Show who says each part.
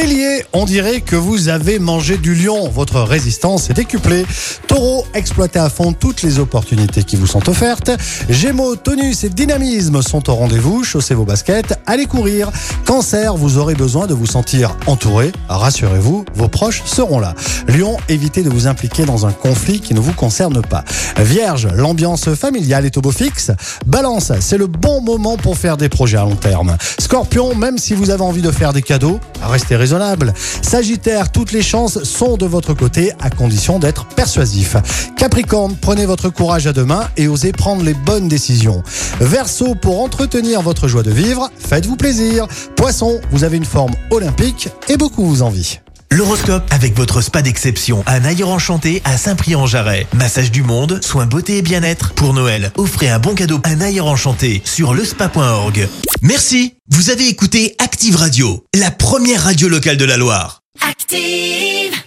Speaker 1: Bélier, on dirait que vous avez mangé du lion. Votre résistance est décuplée. Taureau, exploitez à fond toutes les opportunités qui vous sont offertes. Gémeaux, tonus et dynamisme sont au rendez-vous. Chaussez vos baskets, allez courir. Cancer, vous aurez besoin de vous sentir entouré. Rassurez-vous, vos proches seront là. Lion, évitez de vous impliquer dans un conflit qui ne vous concerne pas. Vierge, l'ambiance familiale est au beau fixe. Balance, c'est le bon moment pour faire des projets à long terme. Scorpion, même si vous avez envie de faire des cadeaux, restez Sagittaire, toutes les chances sont de votre côté à condition d'être persuasif. Capricorne, prenez votre courage à deux mains et osez prendre les bonnes décisions. Verseau, pour entretenir votre joie de vivre, faites-vous plaisir. Poisson, vous avez une forme olympique et beaucoup vous envie.
Speaker 2: L'horoscope avec votre spa d'exception à Naïr Enchanté à Saint-Prix-en-Jarret. Massage du monde, soins beauté et bien-être. Pour Noël, offrez un bon cadeau à Naïr Enchanté sur lespa.org. Merci. Vous avez écouté Active Radio, la première radio locale de la Loire.
Speaker 3: Active.